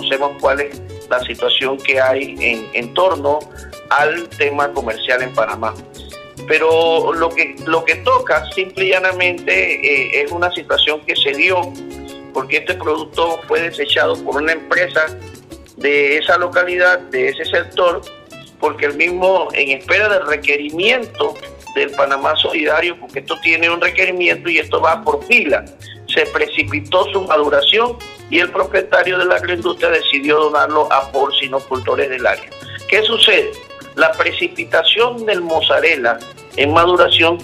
conocemos cuál es la situación que hay en, torno al tema comercial en Panamá. Pero lo que, lo que toca simple y llanamente eh, es una situación que se dio porque este producto fue desechado por una empresa de esa localidad, de ese sector, porque el mismo, en espera del requerimiento del Panamá Solidario, porque esto tiene un requerimiento y esto va por fila, se precipitó su maduración y el propietario de la agroindustria decidió donarlo a porcinocultores del área. ¿Qué sucede? La precipitación del mozzarella en maduración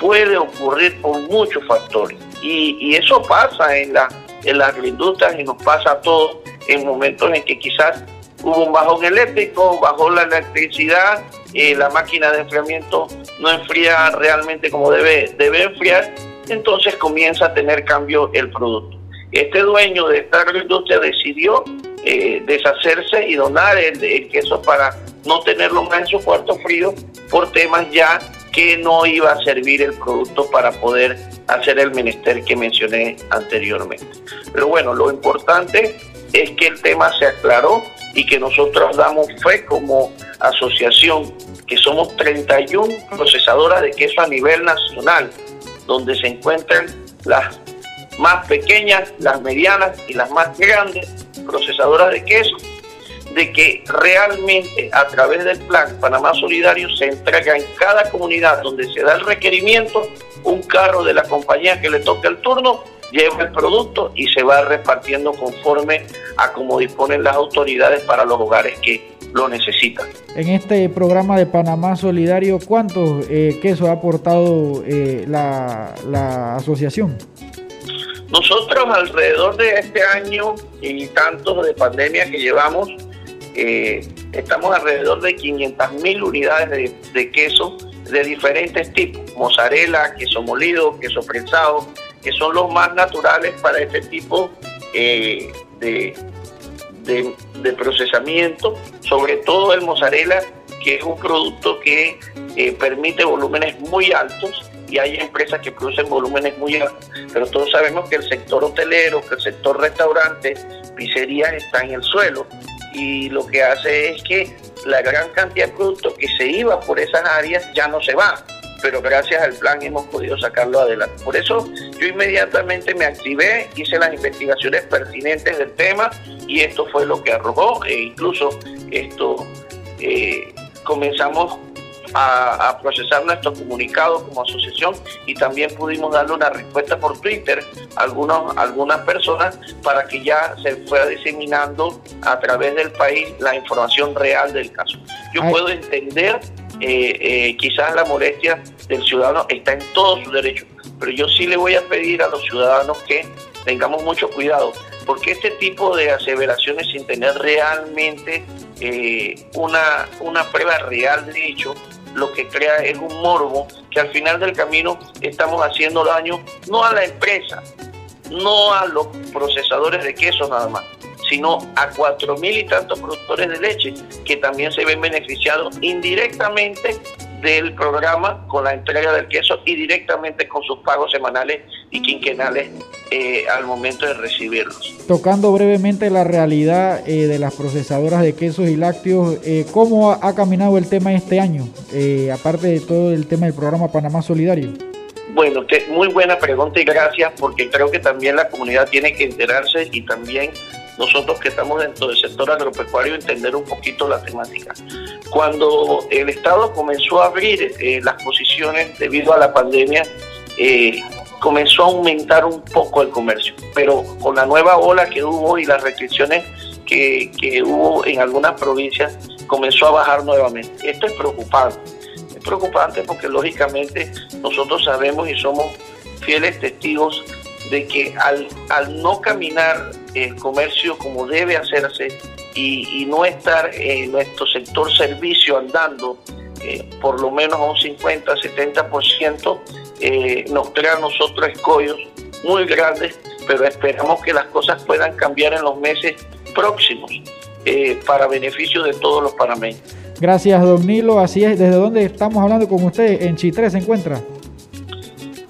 puede ocurrir por muchos factores. Y, eso pasa en la, en las agroindustrias y nos pasa a todos en momentos en que quizás hubo un bajón eléctrico, bajó la electricidad, eh, la máquina de enfriamiento no enfría realmente como debe, debe enfriar, entonces comienza a tener cambio el producto. Este dueño de esta agroindustria decidió eh, deshacerse y donar el, queso para no tenerlo más en su cuarto frío por temas ya que no iba a servir el producto para poder hacer el menester que mencioné anteriormente. Pero bueno, lo importante es que el tema se aclaró y que nosotros damos fe como asociación, que somos 31 procesadoras de queso a nivel nacional, donde se encuentran las más pequeñas, las medianas y las más grandes procesadoras de queso, de que realmente a través del plan Panamá Solidario se entrega en cada comunidad donde se da el requerimiento un carro de la compañía que le toque el turno, lleva el producto y se va repartiendo conforme a como disponen las autoridades para los hogares que lo necesitan. En este programa de Panamá Solidario, ¿cuántos eh, quesos ha aportado eh, la, la asociación? Nosotros alrededor de este año y tantos de pandemia que llevamos, eh, estamos alrededor de 500 mil unidades de, queso de diferentes tipos, mozzarella, queso molido, queso prensado, que son los más naturales para este tipo eh, de, de, procesamiento, sobre todo el mozzarella, que es un producto que eh, permite volúmenes muy altos y hay empresas que producen volúmenes muy altos, pero todos sabemos que el sector hotelero, que el sector restaurante, pizzerías está en el suelo y lo que hace es que la gran cantidad de productos que se iba por esas áreas ya no se va, pero gracias al plan hemos podido sacarlo adelante. Por eso yo inmediatamente me activé, hice las investigaciones pertinentes del tema y esto fue lo que arrojó e incluso esto eh, comenzamos a, procesar nuestros comunicados como asociación y también pudimos darle una respuesta por Twitter a algunos, algunas personas para que ya se fuera diseminando a través del país la información real del caso. Yo puedo entender eh, eh, quizás la molestia del ciudadano está en todo su derecho, pero yo sí le voy a pedir a los ciudadanos que tengamos mucho cuidado, porque este tipo de aseveraciones sin tener realmente eh, una, una prueba real de hecho, lo que crea es un morbo que al final del camino estamos haciendo daño no a la empresa, no a los procesadores de queso nada más, sino a cuatro mil y tantos productores de leche que también se ven beneficiados indirectamente del programa con la entrega del queso y directamente con sus pagos semanales y quinquenales eh, al momento de recibirlos. Tocando brevemente la realidad eh, de las procesadoras de quesos y lácteos, eh, ¿cómo ha, caminado el tema este año, aparte de todo el tema del programa Panamá Solidario? Bueno, muy buena pregunta y gracias porque creo que también la comunidad tiene que enterarse y también nosotros que estamos dentro del sector agropecuario entender un poquito la temática. Cuando el Estado comenzó a abrir eh, las posiciones debido a la pandemia, eh, comenzó a aumentar un poco el comercio, pero con la nueva ola que hubo y las restricciones que, que hubo en algunas provincias, comenzó a bajar nuevamente. Esto es preocupante. Es preocupante porque lógicamente nosotros sabemos y somos fieles testigos de que al, al no caminar el comercio como debe hacerse y, no estar en nuestro sector servicio andando eh, por lo menos a un 50, 70%, eh, nos crea a nosotros escollos muy grandes, pero esperamos que las cosas puedan cambiar en los meses próximos eh, para beneficio de todos los panameños. Gracias, don Nilo. Así es, ¿desde dónde estamos hablando con usted? ¿En Chitré se encuentra?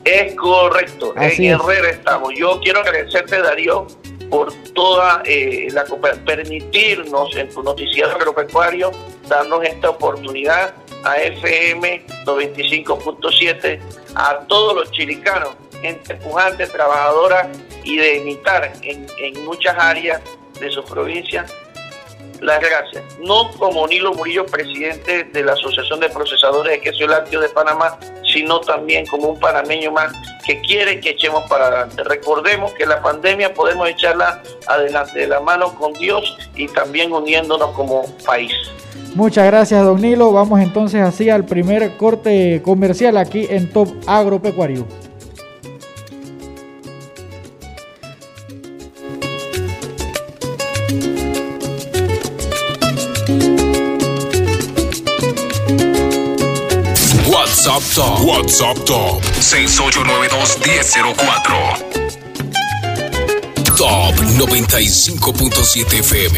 Es correcto, en Herrera estamos. Yo quiero agradecerte, Darío, por toda eh, la permitirnos en tu noticiero agropecuario darnos esta oportunidad a FM 95.7 a todos los chilicanos, gente pujante, trabajadora y de imitar en, en muchas áreas de su provincia las gracias. No como Nilo Murillo, presidente de la Asociación de Procesadores de Queso y Lácteos de Panamá, sino también como un panameño más que quiere que echemos para adelante. Recordemos que la pandemia podemos echarla adelante de la mano con Dios y también uniéndonos como país. Muchas gracias, don Nilo. Vamos entonces así al primer corte comercial aquí en Top Agropecuario. WhatsApp Top. WhatsApp Top. 6892-1004. Top 95.7 FM.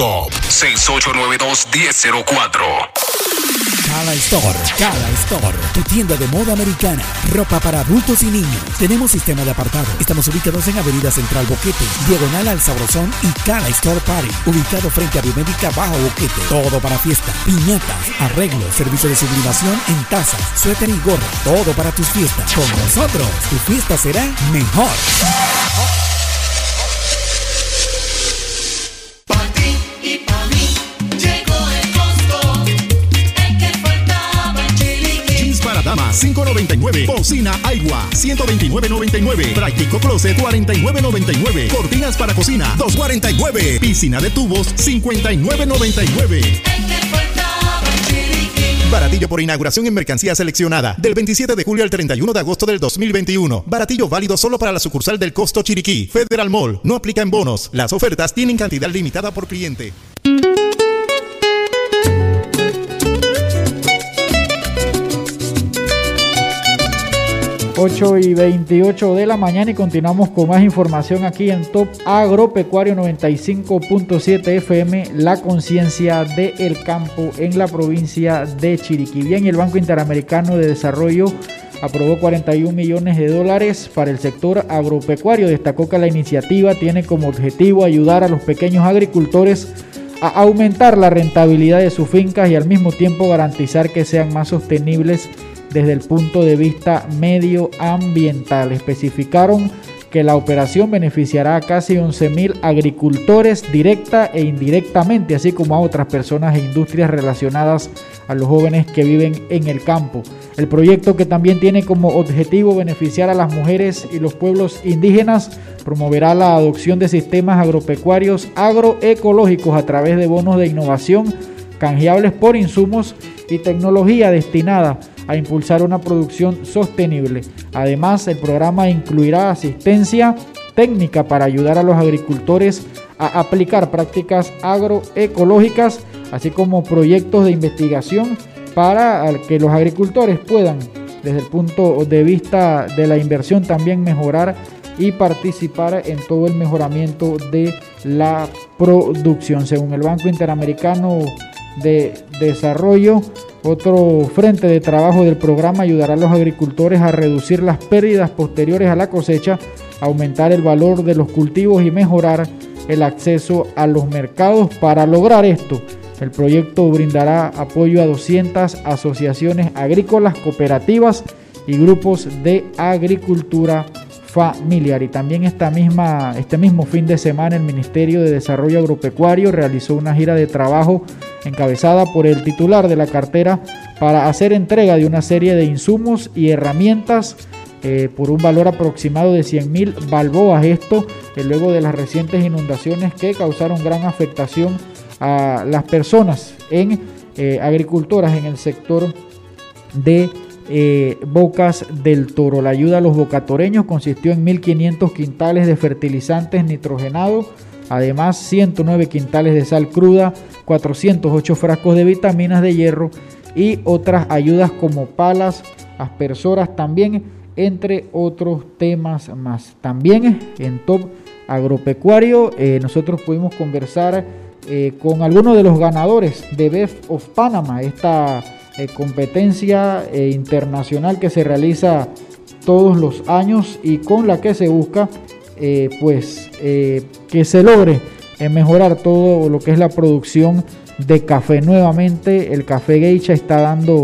Top. 6892-1004. Cala Store, Cala Store, tu tienda de moda americana, ropa para adultos y niños. Tenemos sistema de apartado. Estamos ubicados en Avenida Central Boquete, diagonal al Sabrosón y Cala Store Party, ubicado frente a Biomédica Bajo Boquete. Todo para fiesta, piñatas, arreglos, servicio de sublimación en tazas, suéter y gorra. Todo para tus fiestas. Con nosotros, tu fiesta será mejor. Dama 5.99. Bocina Aigua 129.99. Práctico Closet 49.99. Cortinas para cocina 2.49. Piscina de tubos 59.99. Baratillo por inauguración en mercancía seleccionada. Del 27 de julio al 31 de agosto del 2021. Baratillo válido solo para la sucursal del Costo Chiriquí. Federal Mall. No aplica en bonos. Las ofertas tienen cantidad limitada por cliente. 8 y 28 de la mañana y continuamos con más información aquí en Top Agropecuario 95.7 FM, la conciencia del campo en la provincia de Chiriquí. Bien, el Banco Interamericano de Desarrollo aprobó 41 millones de dólares para el sector agropecuario. Destacó que la iniciativa tiene como objetivo ayudar a los pequeños agricultores a aumentar la rentabilidad de sus fincas y al mismo tiempo garantizar que sean más sostenibles desde el punto de vista medioambiental. Especificaron que la operación beneficiará a casi 11.000 agricultores directa e indirectamente, así como a otras personas e industrias relacionadas a los jóvenes que viven en el campo. El proyecto que también tiene como objetivo beneficiar a las mujeres y los pueblos indígenas promoverá la adopción de sistemas agropecuarios agroecológicos a través de bonos de innovación canjeables por insumos y tecnología destinada a impulsar una producción sostenible. Además, el programa incluirá asistencia técnica para ayudar a los agricultores a aplicar prácticas agroecológicas, así como proyectos de investigación para que los agricultores puedan, desde el punto de vista de la inversión, también mejorar y participar en todo el mejoramiento de la producción. Según el Banco Interamericano de Desarrollo, otro frente de trabajo del programa ayudará a los agricultores a reducir las pérdidas posteriores a la cosecha, aumentar el valor de los cultivos y mejorar el acceso a los mercados. Para lograr esto, el proyecto brindará apoyo a 200 asociaciones agrícolas, cooperativas y grupos de agricultura familiar. Y también esta misma, este mismo fin de semana el Ministerio de Desarrollo Agropecuario realizó una gira de trabajo encabezada por el titular de la cartera para hacer entrega de una serie de insumos y herramientas eh, por un valor aproximado de 100 mil balboas. Esto eh, luego de las recientes inundaciones que causaron gran afectación a las personas en eh, agricultoras en el sector de Bocas del Toro. La ayuda a los bocatoreños consistió en 1.500 quintales de fertilizantes nitrogenados, además 109 quintales de sal cruda, 408 frascos de vitaminas de hierro y otras ayudas como palas, aspersoras también, entre otros temas más. También en Top Agropecuario eh, nosotros pudimos conversar eh, con algunos de los ganadores de Best of Panama, esta eh, competencia internacional que se realiza todos los años y con la que se busca pues que se logre mejorar todo lo que es la producción de café. Nuevamente el café geisha está dando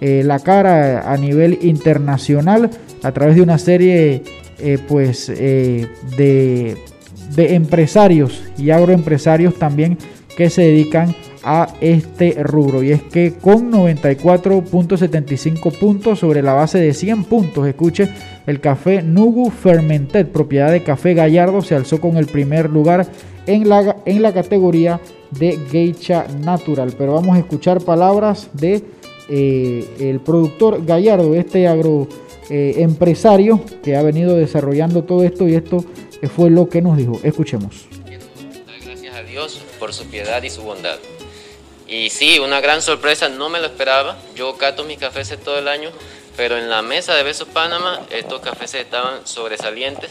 eh, la cara a nivel internacional a través de una serie eh, pues eh, de, de empresarios y agroempresarios también que se dedican a este rubro y es que con 94.75 puntos sobre la base de 100 puntos, escuche, el café Nugu Fermented, propiedad de Café Gallardo, se alzó con el primer lugar en la, en la categoría de Geisha Natural. Pero vamos a escuchar palabras de eh, el productor Gallardo, este agro eh, empresario que ha venido desarrollando todo esto y esto fue lo que nos dijo. Escuchemos. Dios por su piedad y su bondad. Y sí, una gran sorpresa, no me lo esperaba. Yo cato mis cafés todo el año, pero en la mesa de Besos Panamá estos cafés estaban sobresalientes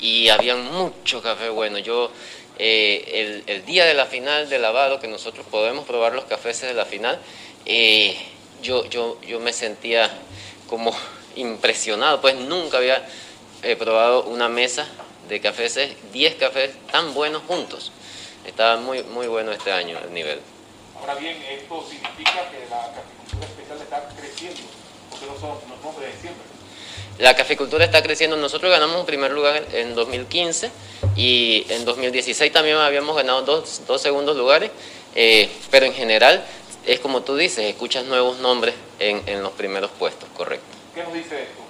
y había mucho café bueno. Yo eh, el, día de la final de lavado, que nosotros podemos probar los cafés de la final, eh, yo, yo, yo me sentía como impresionado, pues nunca había eh, probado una mesa de cafés, 10 cafés tan buenos juntos. Estaba muy, muy bueno este año el nivel. Ahora bien, esto significa que la caficultura especial está creciendo, porque no somos, no somos de siempre. La caficultura está creciendo. Nosotros ganamos un primer lugar en 2015 y en 2016 también habíamos ganado dos, dos segundos lugares, eh, pero en general es como tú dices, escuchas nuevos nombres en, en los primeros puestos, correcto. ¿Qué nos dice esto?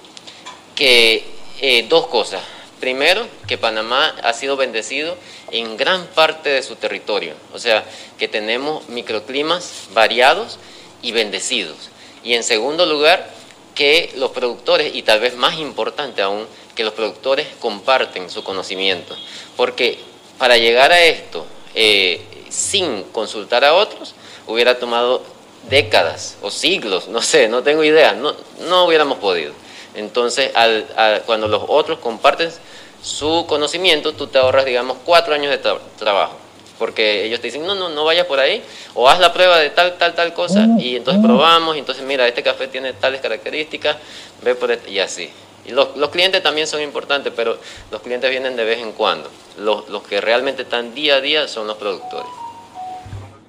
Que eh, dos cosas. Primero, que Panamá ha sido bendecido en gran parte de su territorio, o sea, que tenemos microclimas variados y bendecidos. Y en segundo lugar, que los productores, y tal vez más importante aún, que los productores comparten su conocimiento. Porque para llegar a esto eh, sin consultar a otros, hubiera tomado décadas o siglos, no sé, no tengo idea, no, no hubiéramos podido. Entonces, cuando los otros comparten su conocimiento, tú te ahorras, digamos, cuatro años de trabajo porque ellos te dicen, no, no, no vayas por ahí, o haz la prueba de tal, tal, tal cosa, mm, y entonces mm. probamos, y entonces mira, este café tiene tales características, ve por este, y así. Y los, los, clientes también son importantes, pero los clientes vienen de vez en cuando. Los, los que realmente están día a día son los productores.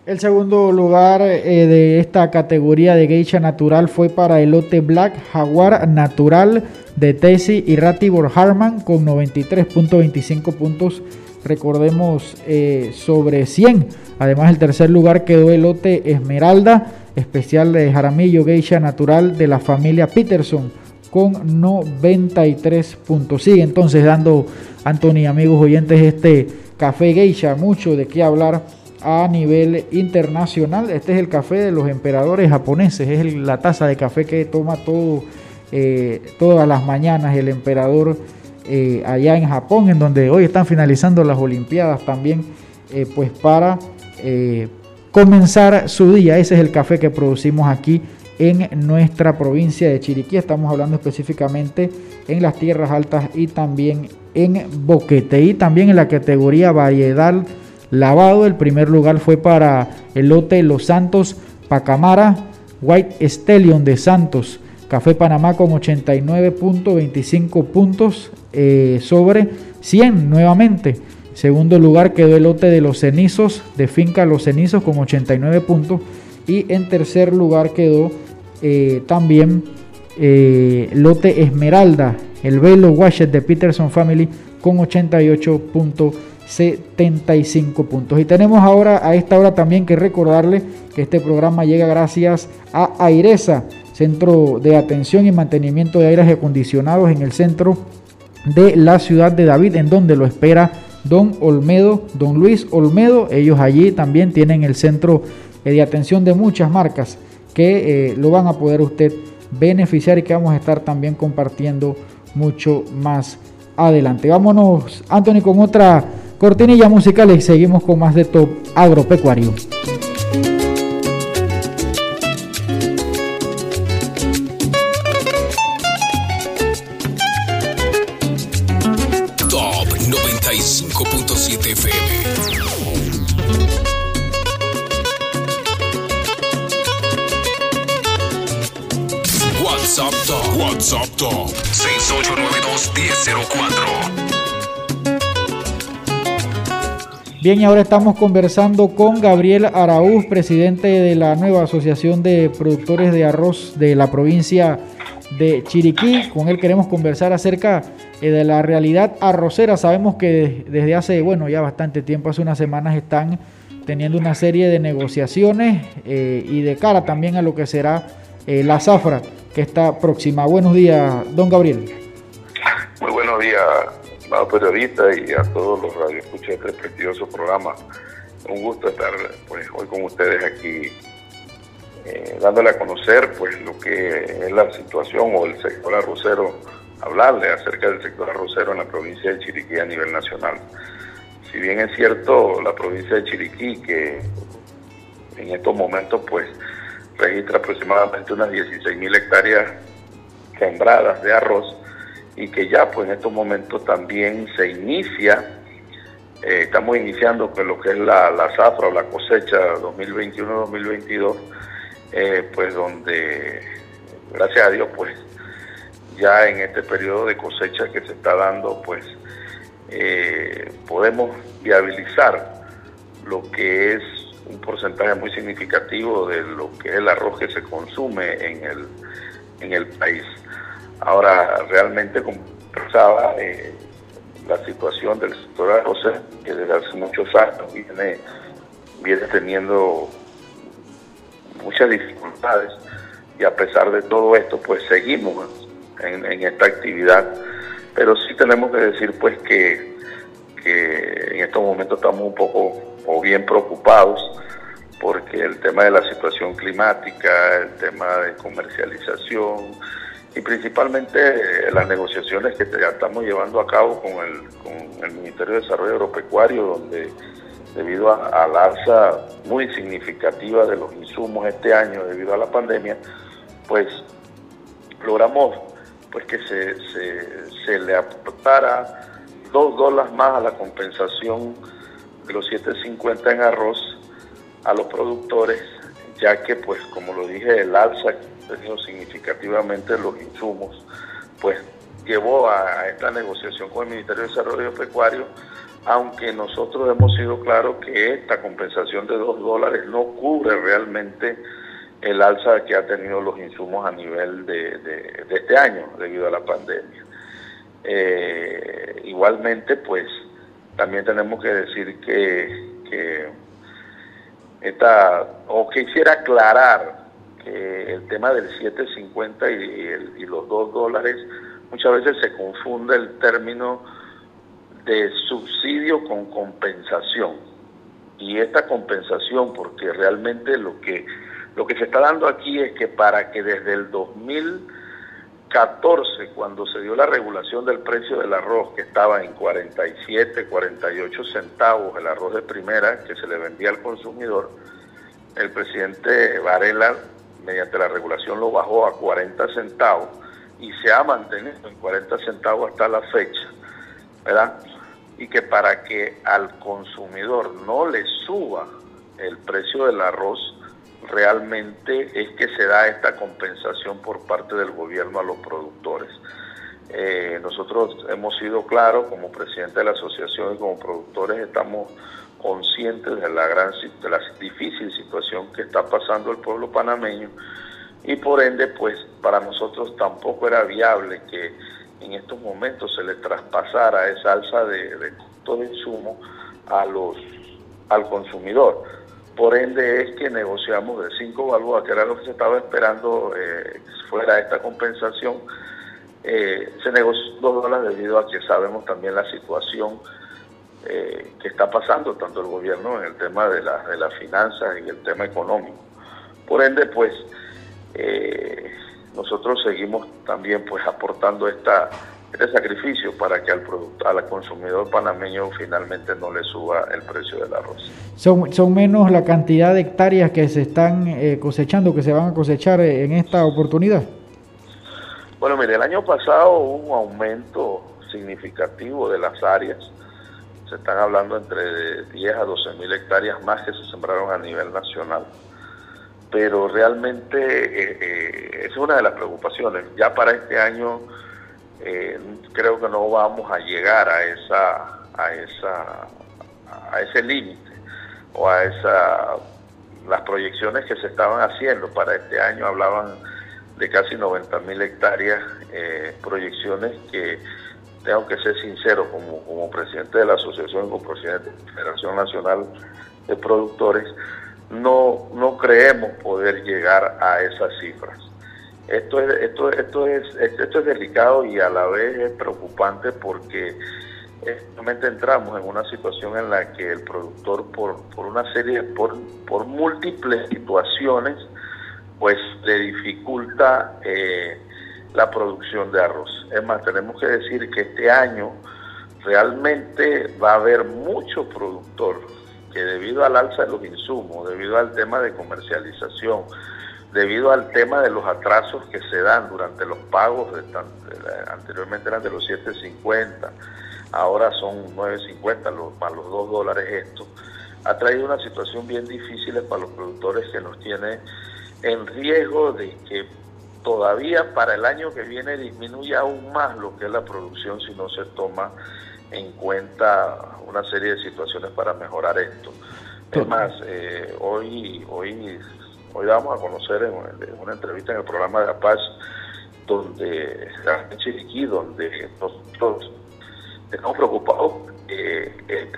El segundo lugar eh, de esta categoría de geisha natural fue para el lote Black Jaguar Natural de Tessie y Ratibor Harman con 93.25 puntos, recordemos eh, sobre 100. Además el tercer lugar quedó el lote Esmeralda, especial de Jaramillo Geisha Natural de la familia Peterson con 93 puntos. Sigue entonces dando, Anthony, amigos oyentes, este café geisha, mucho de qué hablar a nivel internacional. Este es el café de los emperadores japoneses, es la taza de café que toma todo, eh, todas las mañanas el emperador eh, allá en Japón, en donde hoy están finalizando las Olimpiadas también, eh, pues para comenzar su día. Ese es el café que producimos aquí en nuestra provincia de Chiriquí. Estamos hablando específicamente en las tierras altas y también en Boquete. Y también en la categoría variedad lavado. El primer lugar fue para el lote Los Santos Pacamara White Stallion de Santos. Café Panamá con 89.25 puntos eh, sobre 100 nuevamente. Segundo lugar quedó el lote de Los Cenizos de Finca Los Cenizos con 89 puntos. Y en tercer lugar quedó eh, también eh, lote Esmeralda, el velo Washed de Peterson Family con 88.75 puntos. Y tenemos ahora a esta hora también que recordarle que este programa llega gracias a Airesa, Centro de Atención y Mantenimiento de Aires Acondicionados en el centro de la ciudad de David, en donde lo espera don Olmedo, don Luis Olmedo. Ellos allí también tienen el centro de atención de muchas marcas que eh, lo van a poder usted beneficiar y que vamos a estar también compartiendo mucho más adelante. Vámonos, Anthony, con otra cortinilla musical y seguimos con más de Top Agropecuario. Bien, y ahora estamos conversando con Gabriel Araúz, presidente de la nueva Asociación de Productores de Arroz de la provincia de Chiriquí. Con él queremos conversar acerca eh, de la realidad arrocera. Sabemos que desde hace, bueno, ya bastante tiempo, hace unas semanas, están teniendo una serie de negociaciones eh, y de cara también a lo que será eh, la zafra que está próxima. Buenos días, don Gabriel. Muy buenos días, amado periodista y a todos los radioescuchas de este prestigioso programa. Un gusto estar pues, hoy con ustedes aquí, eh, dándole a conocer pues lo que es la situación o el sector arrocero, hablarle acerca del sector arrocero en la provincia de Chiriquí a nivel nacional. Si bien es cierto, la provincia de Chiriquí, que en estos momentos pues registra aproximadamente unas 16 mil hectáreas sembradas de arroz y que ya pues en estos momentos también se inicia, eh, estamos iniciando con lo que es la, la zafra o la cosecha 2021-2022, eh, pues donde gracias a Dios pues ya en este periodo de cosecha que se está dando pues eh, podemos viabilizar lo que es un porcentaje muy significativo de lo que es el arroz que se consume en el, en el país. Ahora, realmente, como pensaba, eh, la situación del sector arroz, que desde hace muchos años viene, viene teniendo muchas dificultades, y a pesar de todo esto, pues seguimos en, esta actividad. Pero sí tenemos que decir, pues, que en estos momentos estamos un poco o bien preocupados porque el tema de la situación climática, el tema de comercialización y principalmente eh, las negociaciones que ya estamos llevando a cabo con el, con el Ministerio de Desarrollo Agropecuario, donde debido a, a, la alza muy significativa de los insumos este año debido a la pandemia, pues logramos pues que se, se, le aportara dos dólares más a la compensación de los 7.50 en arroz a los productores, ya que pues como lo dije, el alza ha tenido significativamente los insumos, pues llevó a, a esta negociación con el Ministerio de Desarrollo Pecuario aunque nosotros hemos sido claros que esta compensación de 2 dólares no cubre realmente el alza que ha tenido los insumos a nivel de, este año debido a la pandemia. Eh, igualmente, pues también tenemos que decir que, que esta, o quisiera aclarar que el tema del 750 y, y los 2 dólares, muchas veces se confunde el término de subsidio con compensación. Y esta compensación, porque realmente lo que lo que se está dando aquí es que para que desde el 2014, cuando se dio la regulación del precio del arroz, que estaba en 47, 48 centavos el arroz de primera que se le vendía al consumidor, el presidente Varela, mediante la regulación, lo bajó a 40 centavos y se ha mantenido en 40 centavos hasta la fecha, ¿verdad? Y que para que al consumidor no le suba el precio del arroz, realmente es que se da esta compensación por parte del gobierno a los productores. Eh, nosotros hemos sido claros, como presidente de la asociación y como productores estamos conscientes de la gran de la difícil situación que está pasando el pueblo panameño y por ende pues para nosotros tampoco era viable que en estos momentos se le traspasara esa alza de, de costos de insumo a los al consumidor por ende es que negociamos de cinco balboas, que era lo que se estaba esperando eh, fuera esta compensación. Eh, se negoció dos dólares debido a que sabemos también la situación eh, que está pasando tanto el gobierno en el tema de, la, de las finanzas y el tema económico. Por ende, pues nosotros seguimos también pues aportando esta este sacrificio para que al producto, al consumidor panameño finalmente no le suba el precio del arroz. Son, son menos la cantidad de hectáreas que se están eh, cosechando, que se van a cosechar eh, en esta oportunidad. Bueno, mire, el año pasado hubo un aumento significativo de las áreas. Se están hablando entre 10 a 12 mil hectáreas más que se sembraron a nivel nacional. Pero realmente eh, es una de las preocupaciones. Ya para este año eh, creo que no vamos a llegar a esa a esa a ese límite o a esa las proyecciones que se estaban haciendo. Para este año hablaban de casi 90 mil hectáreas eh, proyecciones que tengo que ser sincero como, como presidente de la asociación como presidente de la Federación Nacional de Productores no no creemos poder llegar a esas cifras esto es, esto, esto, es, esto es delicado y a la vez es preocupante porque realmente entramos en una situación en la que el productor por, por una serie, por, por múltiples situaciones, pues le dificulta eh, la producción de arroz. Es más, tenemos que decir que este año realmente va a haber mucho productor que debido al alza de los insumos, debido al tema de comercialización, debido al tema de los atrasos que se dan durante los pagos, de, anteriormente eran de los 7.50, ahora son 9.50 los, más los 2 dólares esto, ha traído una situación bien difícil para los productores que nos tiene en riesgo de que todavía para el año que viene disminuya aún más lo que es la producción si no se toma en cuenta una serie de situaciones para mejorar esto. Es más, eh, hoy, hoy Hoy vamos a conocer en una entrevista en el programa de La Paz, donde en Chiriquí, donde nosotros estamos preocupados eh,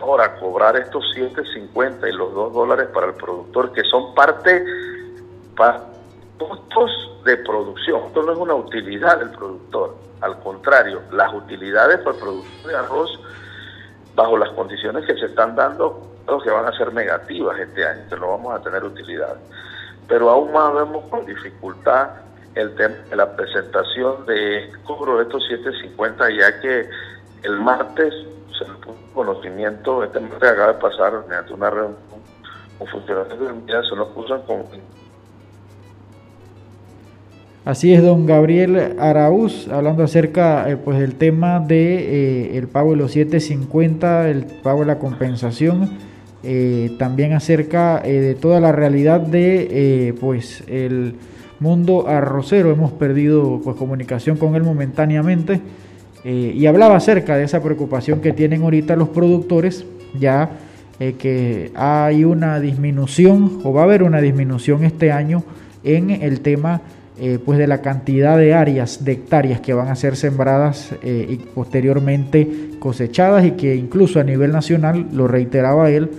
ahora cobrar estos 7.50 y los 2 dólares para el productor, que son parte para costos de producción. Esto no es una utilidad del productor, al contrario, las utilidades para el productor de arroz, bajo las condiciones que se están dando, que van a ser negativas este año, que no vamos a tener utilidad. Pero aún más vemos con dificultad el tema la presentación de cobro de estos 750, ya que el martes se puso conocimiento, este martes acaba de pasar mediante una reunión con funcionarios de unidad, se nos puso con Así es, don Gabriel Araúz, hablando acerca eh, pues del tema de eh, el pago de los 750, el pago de la compensación eh, también acerca eh, de toda la realidad de eh, pues el mundo arrocero. Hemos perdido pues comunicación con él momentáneamente. y hablaba acerca de esa preocupación que tienen ahorita los productores, ya que hay una disminución o va a haber una disminución este año en el tema pues de la cantidad de áreas, de hectáreas que van a ser sembradas y posteriormente cosechadas y que incluso a nivel nacional, lo reiteraba él,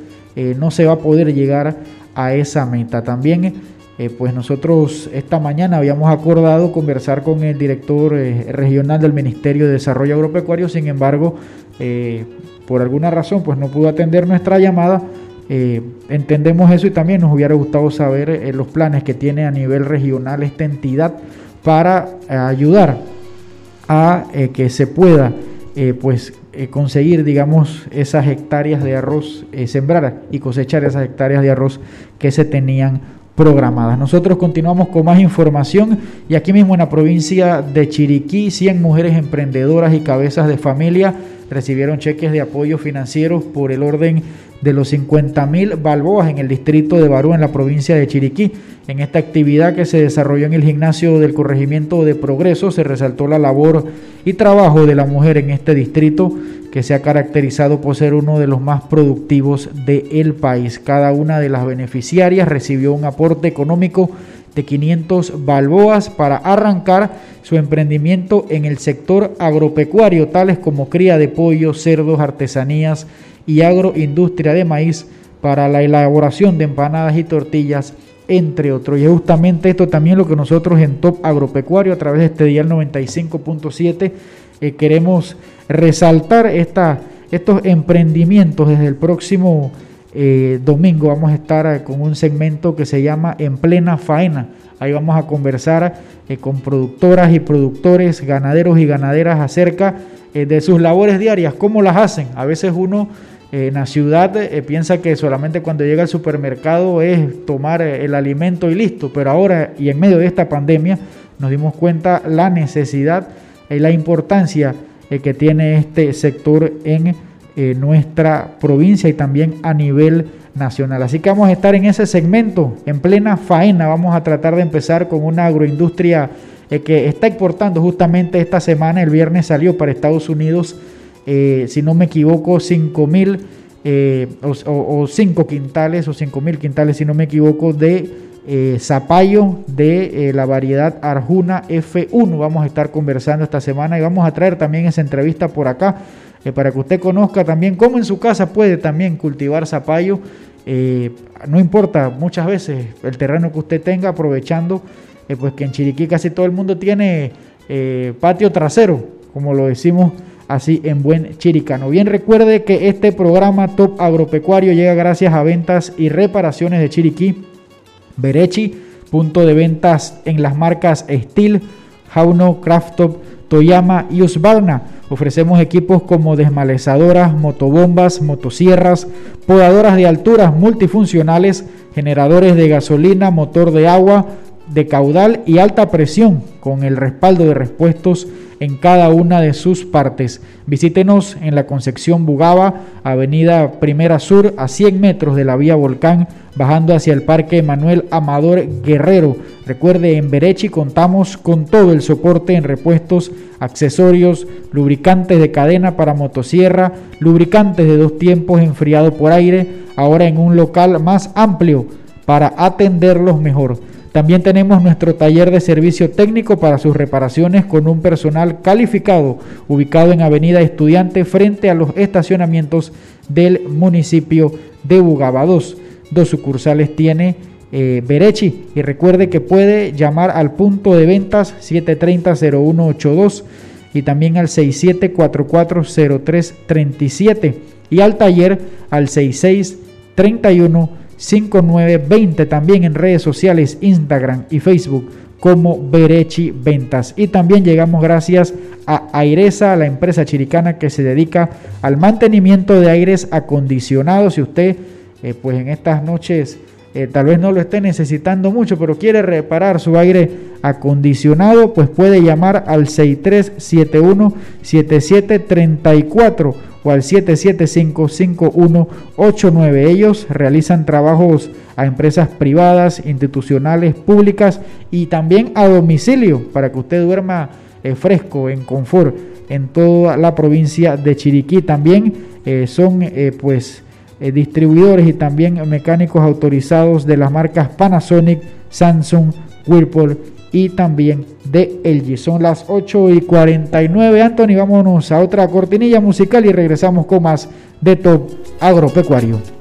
no se va a poder llegar a esa meta. También eh, pues nosotros esta mañana habíamos acordado conversar con el director eh, regional del Ministerio de Desarrollo Agropecuario, sin embargo, eh, por alguna razón, pues no pudo atender nuestra llamada. entendemos eso y también nos hubiera gustado saber los planes que tiene a nivel regional esta entidad para ayudar a que se pueda pues conseguir digamos esas hectáreas de arroz sembrar y cosechar esas hectáreas de arroz que se tenían programadas. Nosotros continuamos con más información y aquí mismo en la provincia de Chiriquí, 100 mujeres emprendedoras y cabezas de familia recibieron cheques de apoyo financieros por el orden de los 50 mil balboas en el distrito de Barú, en la provincia de Chiriquí. En esta actividad que se desarrolló en el gimnasio del corregimiento de Progreso se resaltó la labor y trabajo de la mujer en este distrito que se ha caracterizado por ser uno de los más productivos del país. Cada una de las beneficiarias recibió un aporte económico de 500 balboas para arrancar su emprendimiento en el sector agropecuario, tales como cría de pollo, cerdos, artesanías y agroindustria de maíz para la elaboración de empanadas y tortillas entre otros. Y justamente esto también lo que nosotros en Top Agropecuario, a través de este dial 95.7, eh, queremos resaltar esta, estos emprendimientos desde el próximo eh, domingo. Vamos a estar eh, con un segmento que se llama En plena faena. Ahí vamos a conversar con productoras y productores, ganaderos y ganaderas acerca de sus labores diarias, cómo las hacen. A veces uno en la ciudad eh, piensa que solamente cuando llega al supermercado es tomar eh, el alimento y listo, pero ahora y en medio de esta pandemia nos dimos cuenta la necesidad y la importancia eh, que tiene este sector en nuestra provincia y también a nivel nacional. Así que vamos a estar en ese segmento, en plena faena. Vamos a tratar de empezar con una agroindustria que está exportando justamente esta semana. El viernes salió para Estados Unidos eh, si no me equivoco, 5 mil eh, o 5 quintales o 5 mil quintales, si no me equivoco, de eh, zapallo de la variedad Arjuna F1. Vamos a estar conversando esta semana y vamos a traer también esa entrevista por acá para que usted conozca también cómo en su casa puede también cultivar zapallo. no importa muchas veces el terreno que usted tenga, aprovechando pues que en Chiriquí casi todo el mundo tiene patio trasero, como lo decimos así en buen chiricano. Bien recuerde que este programa Top Agropecuario llega gracias a ventas y reparaciones de Chiriquí, Berechi, punto de ventas en las marcas Steel, Jauno, Crafttop, Toyama y Usbarna. Ofrecemos equipos como desmalezadoras, motobombas, motosierras, podadoras de alturas multifuncionales, generadores de gasolina, motor de agua, de caudal y alta presión con el respaldo de repuestos en cada una de sus partes. Visítenos en la Concepción Bugaba, Avenida Primera Sur, a 100 metros de la vía Volcán, bajando hacia el Parque Manuel Amador Guerrero. Recuerde, en Berechi contamos con todo el soporte en repuestos, accesorios, lubricantes de cadena para motosierra, lubricantes de dos tiempos enfriado por aire, ahora en un local más amplio para atenderlos mejor. También tenemos nuestro taller de servicio técnico para sus reparaciones con un personal calificado ubicado en Avenida Estudiante frente a los estacionamientos del municipio de Bugaba. Dos, sucursales tiene eh, Berechi y recuerde que puede llamar al punto de ventas 730-0182 y también al 67440337 y al taller al 6631 5920 también en redes sociales Instagram y Facebook como Berechi Ventas. Y también llegamos gracias a Airesa, la empresa chiricana que se dedica al mantenimiento de aires acondicionados. Si usted, eh, pues en estas noches, eh, tal vez no lo esté necesitando mucho, pero quiere reparar su aire acondicionado, pues puede llamar al 6371 7734 o al 775-5189. Ellos realizan trabajos a empresas privadas, institucionales, públicas y también a domicilio para que usted duerma eh, fresco, en confort. en toda la provincia de Chiriquí. También son pues distribuidores y también mecánicos autorizados de las marcas Panasonic, Samsung, Whirlpool y también de LG. Son las 8 y 49. Anthony, vámonos a otra cortinilla musical y regresamos con más de Top Agropecuario.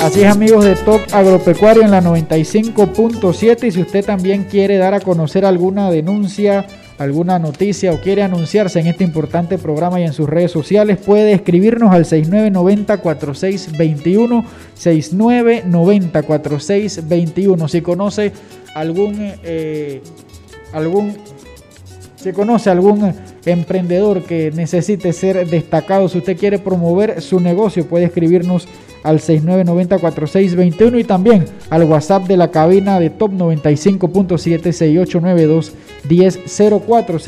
Amigos de Top Agropecuario en la 95.7 y si usted también quiere dar a conocer alguna denuncia, alguna noticia o quiere anunciarse en este importante programa y en sus redes sociales, puede escribirnos al 6990-4621, 6990-4621. Si conoce algún, algún, si conoce algún emprendedor que necesite ser destacado, si usted quiere promover su negocio, puede escribirnos al 6990-4621 y también al WhatsApp de la cabina de Top 95.7 6892 1004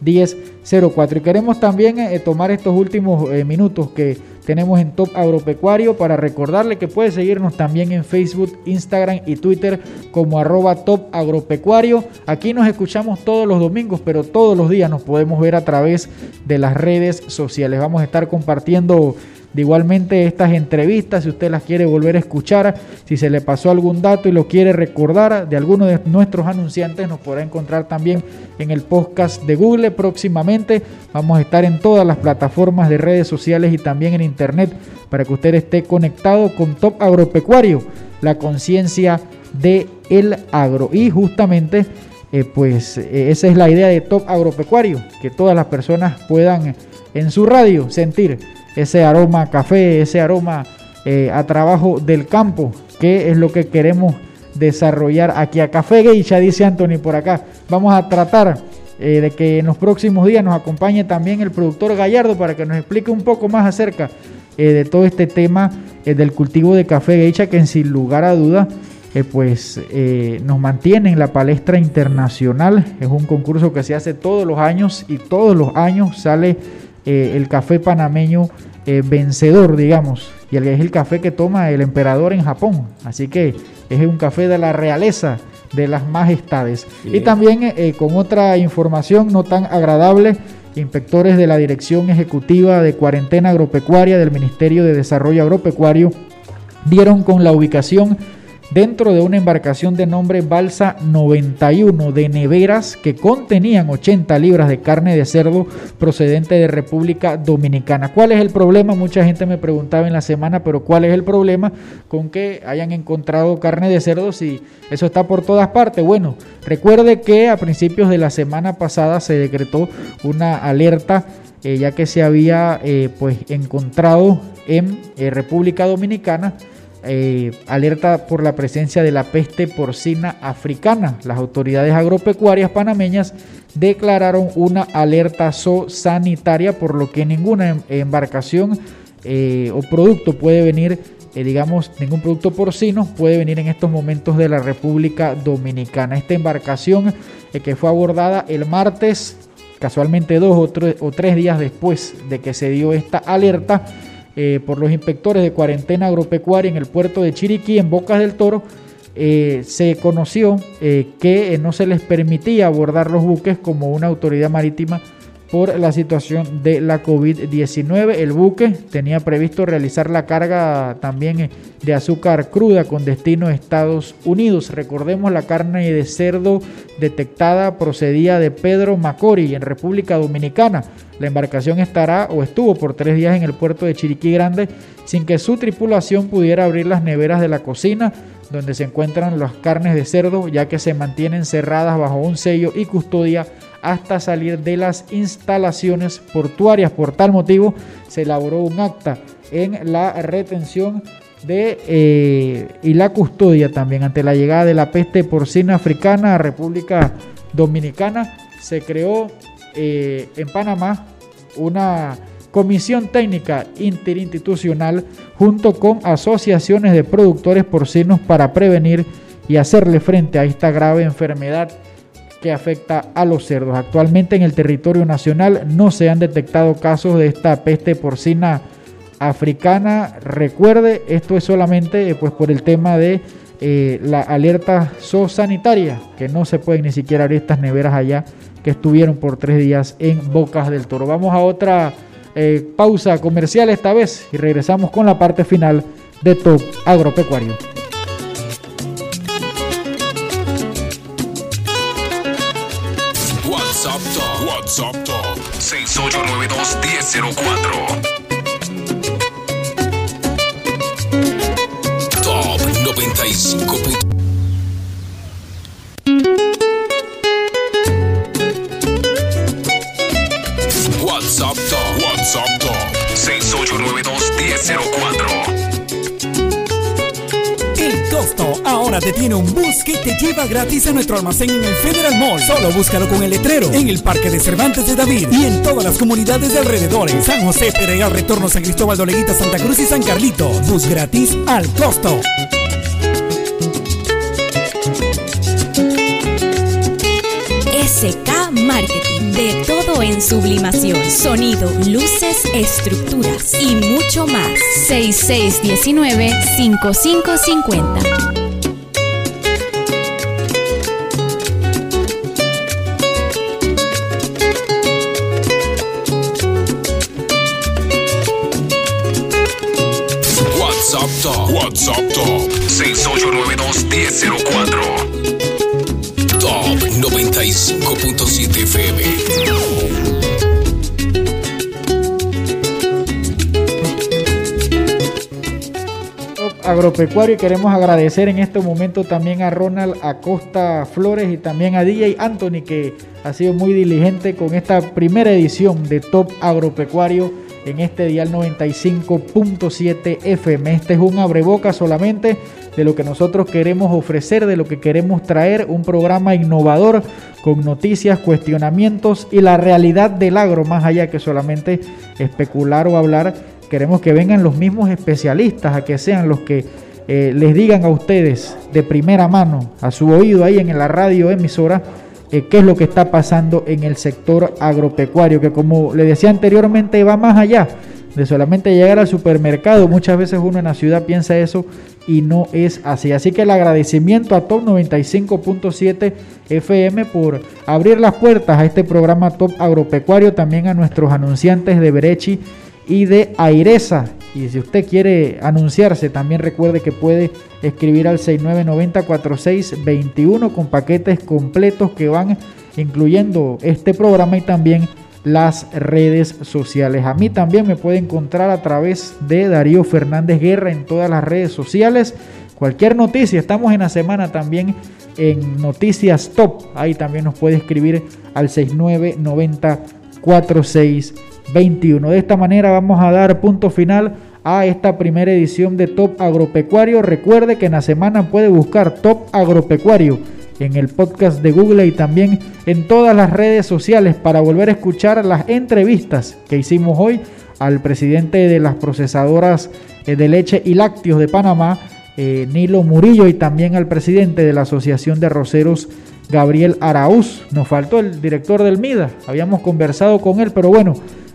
1004 y queremos también eh, tomar estos últimos eh, minutos que tenemos en Top Agropecuario para recordarle que puede seguirnos también en Facebook, Instagram y Twitter como arroba Top Agropecuario. Aquí nos escuchamos todos los domingos, pero todos los días nos podemos ver a través de las redes sociales. Vamos a estar compartiendo de igualmente estas entrevistas, si usted las quiere volver a escuchar, si se le pasó algún dato y lo quiere recordar de alguno de nuestros anunciantes, nos podrá encontrar también en el podcast de Google próximamente. Vamos a estar en todas las plataformas de redes sociales y también en internet para que usted esté conectado con Top Agropecuario, la conciencia de el agro. Y justamente, eh, pues eh, esa es la idea de Top Agropecuario, que todas las personas puedan en su radio sentir ese aroma café, ese aroma eh, a trabajo del campo, que es lo que queremos desarrollar aquí a Café ya dice Anthony por acá. Vamos a tratar eh, de que en los próximos días nos acompañe también el productor Gallardo para que nos explique un poco más acerca eh, de todo este tema del cultivo de café geisha que sin lugar a duda pues nos mantiene en la palestra internacional. Es un concurso que se hace todos los años y todos los años sale eh, el café panameño eh, vencedor, digamos, y el, es el café que toma el emperador en Japón. Así que es un café de la realeza, de las majestades. Y también eh, con otra información no tan agradable, inspectores de la Dirección Ejecutiva de Cuarentena Agropecuaria del Ministerio de Desarrollo Agropecuario dieron con la ubicación dentro de una embarcación de nombre Balsa 91 de neveras que contenían 80 libras de carne de cerdo procedente de República Dominicana. ¿Cuál es el problema? Mucha gente me preguntaba en la semana, pero ¿cuál es el problema con que hayan encontrado carne de cerdo si eso está por todas partes? Bueno, recuerde que a principios de la semana pasada se decretó una alerta eh, ya que se había eh, pues encontrado en eh, República Dominicana eh, alerta por la presencia de la peste porcina africana. Las autoridades agropecuarias panameñas declararon una alerta sanitaria por lo que ninguna em, embarcación eh, o producto puede venir, eh, digamos, ningún producto porcino puede venir en estos momentos de la República Dominicana. Esta embarcación que fue abordada el martes, casualmente dos o tres días después de que se dio esta alerta, eh, por los inspectores de cuarentena agropecuaria en el puerto de Chiriquí, en Bocas del Toro, eh, se conoció eh, que no se les permitía abordar los buques como una autoridad marítima por la situación de la COVID-19. El buque tenía previsto realizar la carga también de azúcar cruda con destino a Estados Unidos. Recordemos la carne de cerdo detectada procedía de Pedro Macori en República Dominicana. La embarcación estará o estuvo por tres días en el puerto de Chiriquí Grande sin que su tripulación pudiera abrir las neveras de la cocina donde se encuentran las carnes de cerdo ya que se mantienen cerradas bajo un sello y custodia hasta salir de las instalaciones portuarias. Por tal motivo, se elaboró un acta en la retención de, eh, y la custodia también ante la llegada de la peste porcina africana a República Dominicana. Se creó eh, en Panamá una comisión técnica interinstitucional junto con asociaciones de productores porcinos para prevenir y hacerle frente a esta grave enfermedad que afecta a los cerdos. Actualmente en el territorio nacional no se han detectado casos de esta peste porcina africana. Recuerde, esto es solamente eh, pues por el tema de eh, la alerta zoosanitaria, que no se pueden ni siquiera abrir estas neveras allá que estuvieron por tres días en Bocas del Toro. Vamos a otra eh, pausa comercial esta vez y regresamos con la parte final de Top Agropecuario. WhatsApp Top 6892-1004. Top 95. Te tiene un bus que te lleva gratis a nuestro almacén en el Federal Mall. Solo búscalo con el letrero en el Parque de Cervantes de David y en todas las comunidades de alrededor. San José, Pereira, Retorno, San Cristóbal de Oleguita, Santa Cruz y San Carlito. Bus gratis al costo. SK Marketing. De todo en sublimación. Sonido, luces, estructuras y mucho más. 6619-5550. Agropecuario y queremos agradecer en este momento también a Ronald Acosta Flores y también a DJ Anthony que ha sido muy diligente con esta primera edición de Top Agropecuario en este dial 95.7 FM. Este es un abreboca solamente de lo que nosotros queremos ofrecer, de lo que queremos traer, un programa innovador con noticias, cuestionamientos y la realidad del agro, más allá que solamente especular o hablar Queremos que vengan los mismos especialistas, a que sean los que eh, les digan a ustedes de primera mano, a su oído ahí en la radio emisora, eh, qué es lo que está pasando en el sector agropecuario, que como le decía anteriormente va más allá de solamente llegar al supermercado. Muchas veces uno en la ciudad piensa eso y no es así. Así que el agradecimiento a Top 95.7 FM por abrir las puertas a este programa Top Agropecuario, también a nuestros anunciantes de Berechi y de Aireza. Y si usted quiere anunciarse, también recuerde que puede escribir al 6990-4621 con paquetes completos que van incluyendo este programa y también las redes sociales. A mí también me puede encontrar a través de Darío Fernández Guerra en todas las redes sociales. Cualquier noticia, estamos en la semana también en Noticias Top. Ahí también nos puede escribir al 6990 46 21. De esta manera vamos a dar punto final a esta primera edición de Top Agropecuario. Recuerde que en la semana puede buscar Top Agropecuario en el podcast de Google y también en todas las redes sociales para volver a escuchar las entrevistas que hicimos hoy al presidente de las procesadoras eh, de leche y lácteos de Panamá, eh, Nilo Murillo, y también al presidente de la Asociación de Roceros, Gabriel Araúz. Nos faltó el director del MIDA, habíamos conversado con él, pero bueno,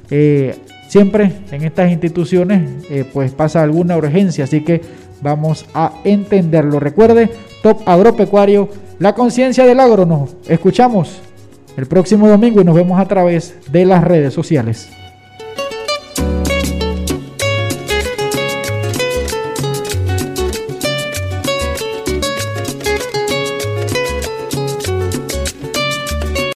eh, siempre en estas instituciones eh, pues pasa alguna urgencia, así que vamos a entenderlo. Recuerde, Top Agropecuario, la conciencia del agro. Nos escuchamos el próximo domingo y nos vemos a través de las redes sociales.